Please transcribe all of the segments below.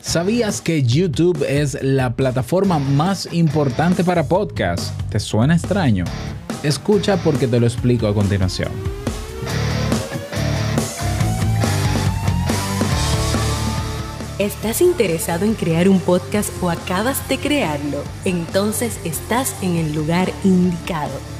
¿Sabías que YouTube es la plataforma más importante para podcasts? ¿Te suena extraño? Escucha porque te lo explico a continuación. ¿Estás interesado en crear un podcast o acabas de crearlo? Entonces estás en el lugar indicado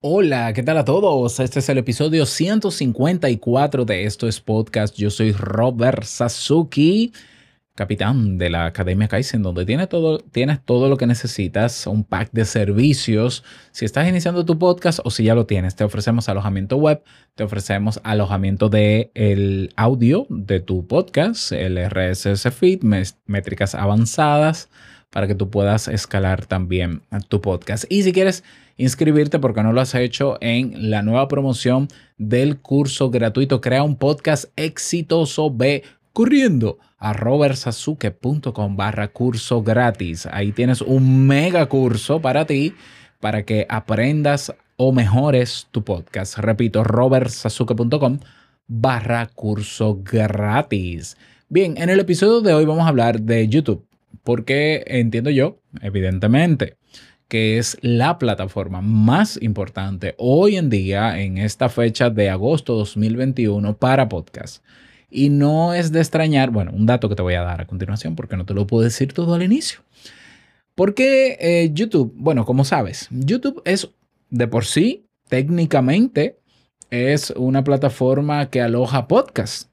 Hola, ¿qué tal a todos? Este es el episodio 154 de Esto es Podcast. Yo soy Robert Sasuki, capitán de la Academia Kaizen, donde tienes todo, tienes todo lo que necesitas, un pack de servicios. Si estás iniciando tu podcast o si ya lo tienes, te ofrecemos alojamiento web, te ofrecemos alojamiento de el audio de tu podcast, el RSS feed, métricas avanzadas para que tú puedas escalar también tu podcast. Y si quieres inscribirte porque no lo has hecho en la nueva promoción del curso gratuito Crea un podcast exitoso. Ve corriendo a robertsasuke.com barra curso gratis. Ahí tienes un mega curso para ti para que aprendas o mejores tu podcast. Repito, robertsasuke.com barra curso gratis. Bien, en el episodio de hoy vamos a hablar de YouTube. Porque entiendo yo, evidentemente, que es la plataforma más importante hoy en día, en esta fecha de agosto 2021, para podcast. Y no es de extrañar, bueno, un dato que te voy a dar a continuación, porque no te lo puedo decir todo al inicio. Porque eh, YouTube, bueno, como sabes, YouTube es de por sí, técnicamente, es una plataforma que aloja podcast.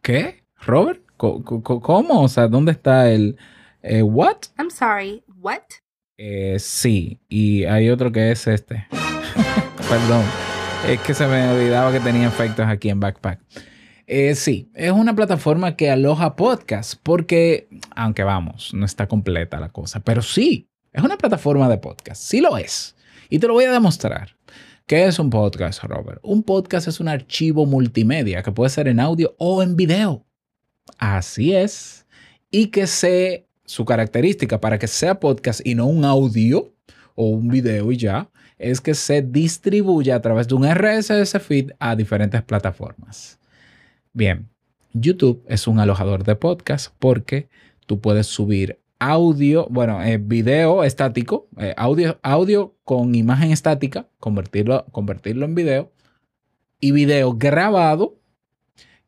¿Qué? ¿Robert? ¿Cómo? O sea, ¿dónde está el... Eh, ¿What? I'm sorry, ¿what? Eh, sí, y hay otro que es este. Perdón, es que se me olvidaba que tenía efectos aquí en Backpack. Eh, sí, es una plataforma que aloja podcasts porque, aunque vamos, no está completa la cosa, pero sí, es una plataforma de podcast, sí lo es. Y te lo voy a demostrar. ¿Qué es un podcast, Robert? Un podcast es un archivo multimedia que puede ser en audio o en video. Así es. Y que se su característica para que sea podcast y no un audio o un video y ya, es que se distribuye a través de un RSS feed a diferentes plataformas. Bien, YouTube es un alojador de podcast porque tú puedes subir audio, bueno, eh, video estático, eh, audio, audio con imagen estática, convertirlo, convertirlo en video y video grabado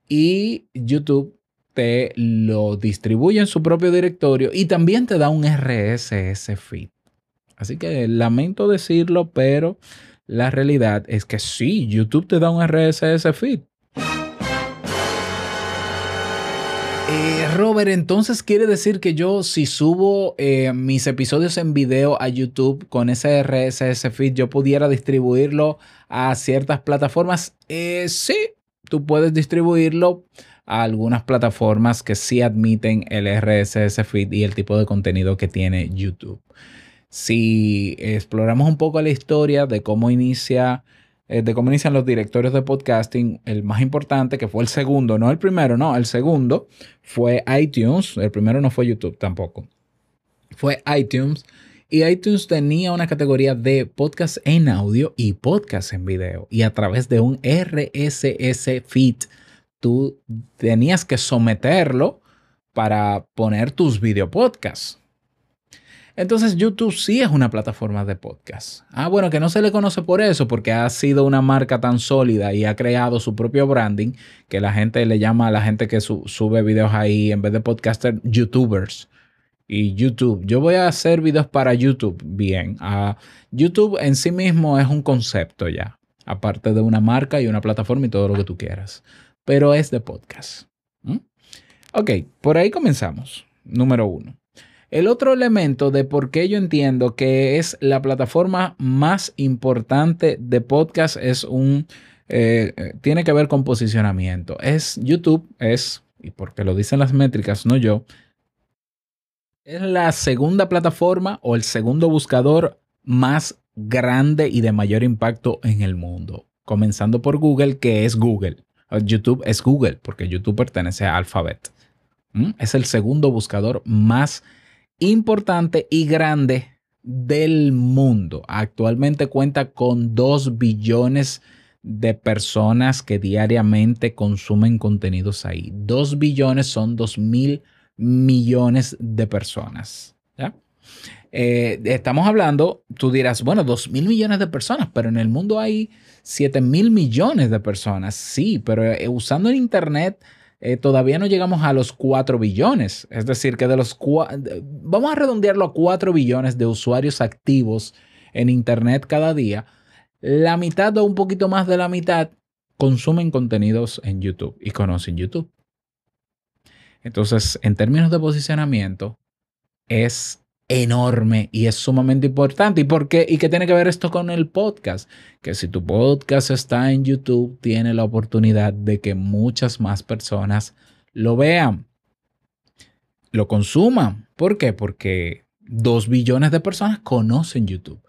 y YouTube te lo distribuye en su propio directorio y también te da un RSS feed. Así que lamento decirlo, pero la realidad es que sí, YouTube te da un RSS feed. Eh, Robert, entonces quiere decir que yo si subo eh, mis episodios en video a YouTube con ese RSS feed, yo pudiera distribuirlo a ciertas plataformas. Eh, sí, tú puedes distribuirlo a algunas plataformas que sí admiten el RSS feed y el tipo de contenido que tiene YouTube. Si exploramos un poco la historia de cómo inicia eh, de cómo inician los directorios de podcasting, el más importante, que fue el segundo, no el primero, no, el segundo fue iTunes, el primero no fue YouTube tampoco, fue iTunes. Y iTunes tenía una categoría de podcast en audio y podcast en video. Y a través de un RSS feed tú tenías que someterlo para poner tus videopodcasts. Entonces YouTube sí es una plataforma de podcast. Ah, bueno, que no se le conoce por eso, porque ha sido una marca tan sólida y ha creado su propio branding que la gente le llama a la gente que sube videos ahí en vez de podcaster, youtubers. Y YouTube, yo voy a hacer videos para YouTube. Bien, ah, YouTube en sí mismo es un concepto ya, aparte de una marca y una plataforma y todo lo que tú quieras pero es de podcast. Ok, por ahí comenzamos. Número uno. El otro elemento de por qué yo entiendo que es la plataforma más importante de podcast es un... Eh, tiene que ver con posicionamiento. Es YouTube, es y porque lo dicen las métricas, no yo, es la segunda plataforma o el segundo buscador más grande y de mayor impacto en el mundo. Comenzando por Google, que es Google. YouTube es Google, porque YouTube pertenece a Alphabet. ¿Mm? Es el segundo buscador más importante y grande del mundo. Actualmente cuenta con 2 billones de personas que diariamente consumen contenidos ahí. 2 billones son 2 mil millones de personas. ¿ya? Eh, estamos hablando, tú dirás, bueno, 2 mil millones de personas, pero en el mundo hay 7 mil millones de personas. Sí, pero eh, usando el Internet eh, todavía no llegamos a los 4 billones. Es decir, que de los... Vamos a redondearlo a 4 billones de usuarios activos en Internet cada día. La mitad o un poquito más de la mitad consumen contenidos en YouTube y conocen YouTube. Entonces, en términos de posicionamiento, es enorme y es sumamente importante. ¿Y por? ¿Y qué tiene que ver esto con el podcast? Que si tu podcast está en YouTube, tiene la oportunidad de que muchas más personas lo vean, lo consuman. ¿Por qué? Porque dos billones de personas conocen YouTube.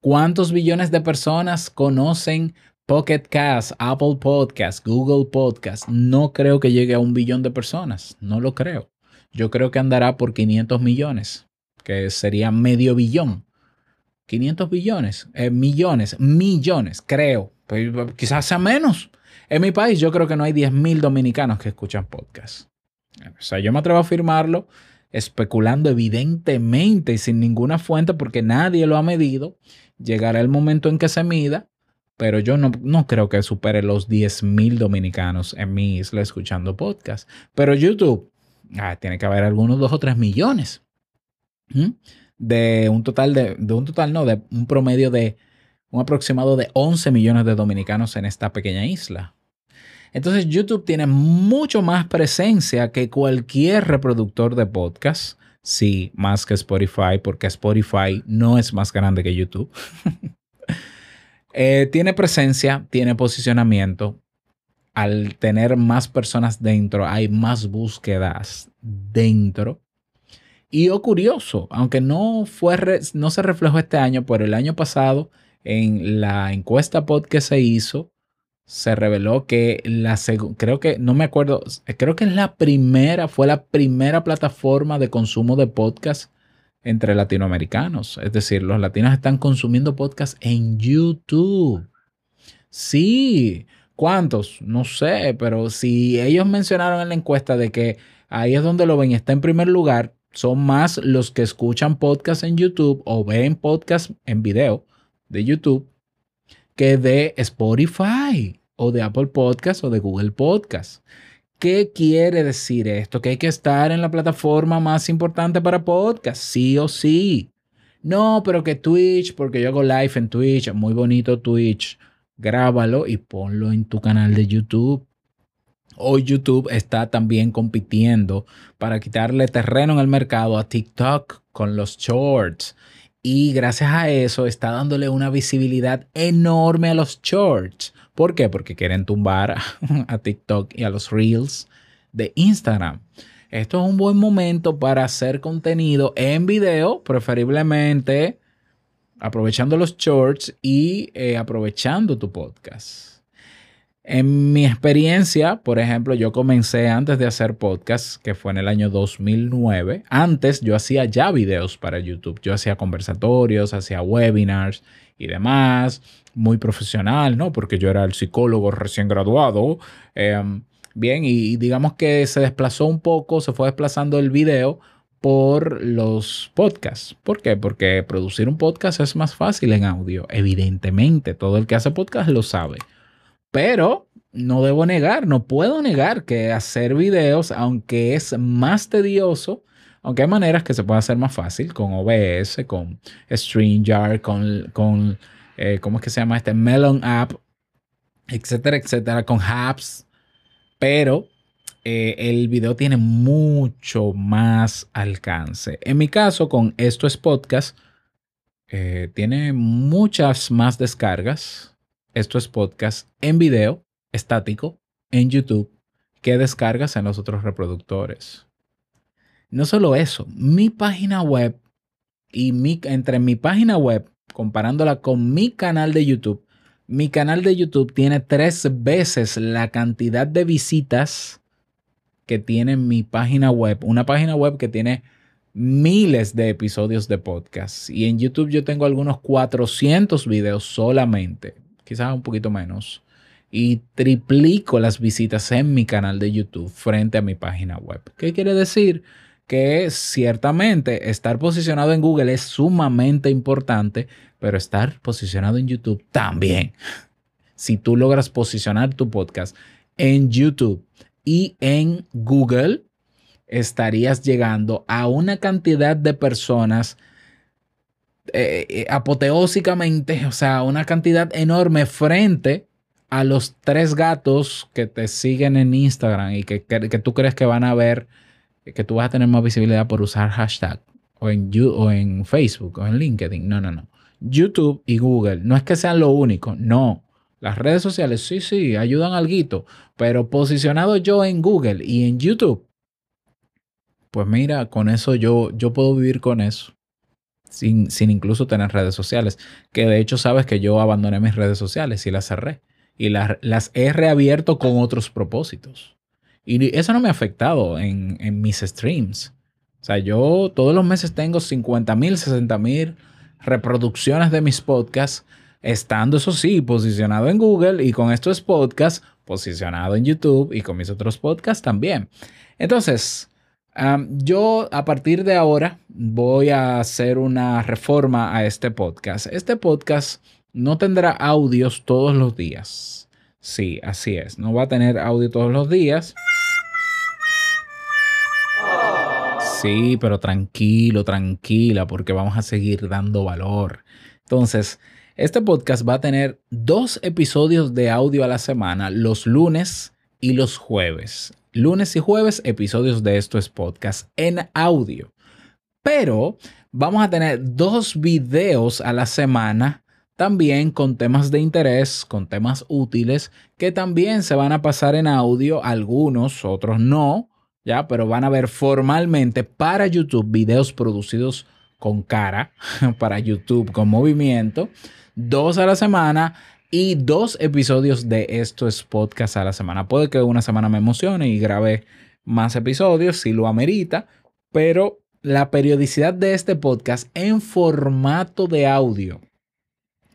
¿Cuántos billones de personas conocen Pocket Cast, Apple Podcast, Google Podcast? No creo que llegue a un billón de personas. No lo creo. Yo creo que andará por 500 millones que sería medio billón. 500 billones, eh, millones, millones, creo. Pues, quizás sea menos. En mi país yo creo que no hay 10 mil dominicanos que escuchan podcast. O sea, yo me atrevo a afirmarlo especulando evidentemente y sin ninguna fuente porque nadie lo ha medido. Llegará el momento en que se mida, pero yo no, no creo que supere los 10 mil dominicanos en mi isla escuchando podcast. Pero YouTube, ah, tiene que haber algunos 2 o 3 millones de un total de, de, un total, no, de un promedio de un aproximado de 11 millones de dominicanos en esta pequeña isla. Entonces YouTube tiene mucho más presencia que cualquier reproductor de podcast. Sí, más que Spotify, porque Spotify no es más grande que YouTube. eh, tiene presencia, tiene posicionamiento. Al tener más personas dentro, hay más búsquedas dentro. Y o curioso, aunque no, fue no se reflejó este año, pero el año pasado en la encuesta pod que se hizo, se reveló que la creo que, no me acuerdo, creo que es la primera, fue la primera plataforma de consumo de podcast entre latinoamericanos. Es decir, los latinos están consumiendo podcast en YouTube. Sí, ¿cuántos? No sé, pero si ellos mencionaron en la encuesta de que ahí es donde lo ven, está en primer lugar, son más los que escuchan podcast en YouTube o ven podcast en video de YouTube que de Spotify o de Apple Podcast o de Google Podcast. ¿Qué quiere decir esto? Que hay que estar en la plataforma más importante para podcast, sí o sí. No, pero que Twitch, porque yo hago live en Twitch, muy bonito Twitch. Grábalo y ponlo en tu canal de YouTube. Hoy YouTube está también compitiendo para quitarle terreno en el mercado a TikTok con los shorts. Y gracias a eso está dándole una visibilidad enorme a los shorts. ¿Por qué? Porque quieren tumbar a TikTok y a los reels de Instagram. Esto es un buen momento para hacer contenido en video, preferiblemente aprovechando los shorts y eh, aprovechando tu podcast. En mi experiencia, por ejemplo, yo comencé antes de hacer podcast, que fue en el año 2009. Antes yo hacía ya videos para YouTube. Yo hacía conversatorios, hacía webinars y demás. Muy profesional, ¿no? Porque yo era el psicólogo recién graduado. Em, bien, y digamos que se desplazó un poco, se fue desplazando el video por los podcasts. ¿Por qué? Porque producir un podcast es más fácil en audio. Evidentemente, todo el que hace podcast lo sabe. Pero no debo negar, no puedo negar que hacer videos, aunque es más tedioso, aunque hay maneras que se puede hacer más fácil con OBS, con StreamYard, con, con eh, ¿cómo es que se llama este? Melon App, etcétera, etcétera, con Apps. Pero eh, el video tiene mucho más alcance. En mi caso, con Esto es Podcast, eh, tiene muchas más descargas esto es podcast en video estático en YouTube que descargas en los otros reproductores. No solo eso, mi página web y mi, entre mi página web, comparándola con mi canal de YouTube, mi canal de YouTube tiene tres veces la cantidad de visitas que tiene mi página web. Una página web que tiene miles de episodios de podcast. Y en YouTube yo tengo algunos 400 videos solamente, quizás un poquito menos. Y triplico las visitas en mi canal de YouTube frente a mi página web. ¿Qué quiere decir? Que ciertamente estar posicionado en Google es sumamente importante, pero estar posicionado en YouTube también. Si tú logras posicionar tu podcast en YouTube y en Google, estarías llegando a una cantidad de personas eh, eh, apoteósicamente, o sea, una cantidad enorme frente a los tres gatos que te siguen en Instagram y que, que, tú crees que van a ver, que tú vas a tener más visibilidad por usar hashtag o en, o en Facebook o en LinkedIn. No, no, no. YouTube y Google no es que sean lo único, no. Las redes sociales sí, sí, ayudan algo, pero posicionado yo en Google y en YouTube, pues mira, con eso yo, yo puedo vivir con eso. Sin, sin incluso tener redes sociales. Que de hecho sabes que yo abandoné mis redes sociales y las cerré. Y las, las he reabierto con otros propósitos. Y eso no me ha afectado en, en mis streams. O sea, yo todos los meses tengo 50 mil, 60 mil reproducciones de mis podcasts, estando eso sí, posicionado en Google y con estos podcasts posicionado en YouTube y con mis otros podcasts también. Entonces, yo a partir de ahora voy a hacer una reforma a este podcast. Este podcast no tendrá audios todos los días. Sí, así es. No va a tener audio todos los días. Sí, pero tranquilo, tranquila, porque vamos a seguir dando valor. Entonces, este podcast va a tener dos episodios de audio a la semana, los lunes y los jueves lunes y jueves episodios de estos podcast en audio. Pero vamos a tener dos videos a la semana también con temas de interés, con temas útiles, que también se van a pasar en audio, algunos, otros no, ya, pero van a ver formalmente para YouTube videos producidos con cara, para YouTube con movimiento, dos a la semana y dos episodios de estos podcasts a la semana. Puede que una semana me emocione y grabe más episodios si lo amerita, pero la periodicidad de este podcast en formato de audio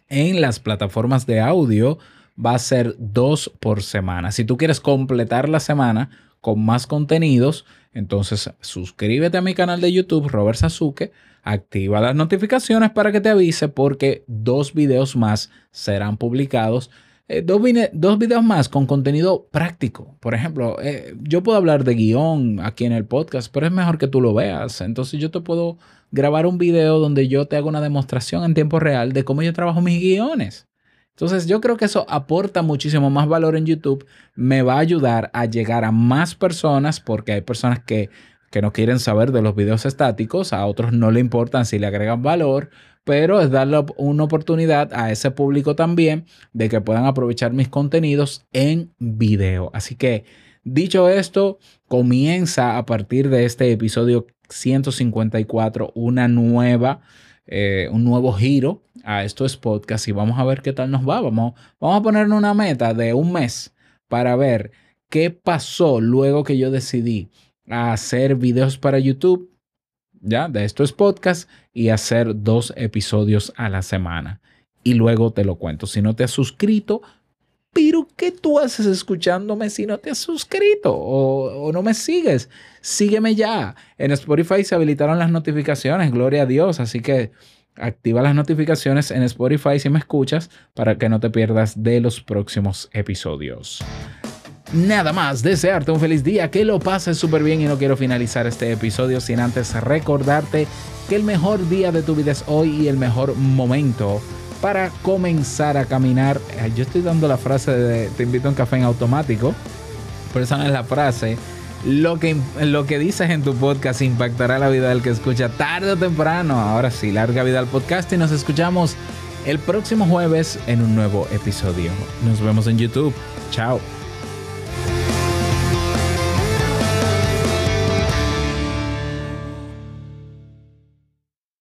en las plataformas de audio va a ser dos por semana. Si tú quieres completar la semana con más contenidos, entonces suscríbete a mi canal de YouTube, Robert Sasuke activa las notificaciones para que te avise porque dos videos más serán publicados. Eh, dos, dos, videos más con contenido práctico. Por ejemplo, eh, yo puedo hablar de guion aquí en el podcast, pero es mejor que tú lo veas. Entonces yo te puedo grabar un video donde yo te hago una demostración en tiempo real de cómo yo trabajo mis guiones. Entonces yo creo que eso aporta muchísimo más valor en YouTube, me va a ayudar a llegar a más personas porque hay personas que que no quieren saber de los videos estáticos, a otros no le importan si le agregan valor, pero es darle una oportunidad a ese público también de que puedan aprovechar mis contenidos en video. Así que, dicho esto, comienza a partir de este episodio 154 una nueva, eh, un nuevo giro a estos podcasts y vamos a ver qué tal nos va. Vamos, vamos a poner una meta de un mes para ver qué pasó luego que yo decidí hacer videos para YouTube, ya, de esto es podcast, y hacer dos episodios a la semana. Y luego te lo cuento. Si no te has suscrito, pero ¿qué tú haces escuchándome si no te has suscrito o, o, no me sigues? Sígueme ya. En Spotify se habilitaron las notificaciones, gloria a Dios. Así que activa las notificaciones en Spotify si me escuchas para que no te pierdas de los próximos episodios. Nada más, desearte un feliz día, que lo pases súper bien y no quiero finalizar este episodio sin antes recordarte que el mejor día de tu vida es hoy y el mejor momento para comenzar a caminar. Yo estoy dando la frase de te invito a un café en automático, pero esa no es la frase. Lo que, lo que dices en tu podcast impactará la vida del que escucha tarde o temprano. Ahora sí, larga vida al podcast y nos escuchamos el próximo jueves en un nuevo episodio. Nos vemos en YouTube. Chao.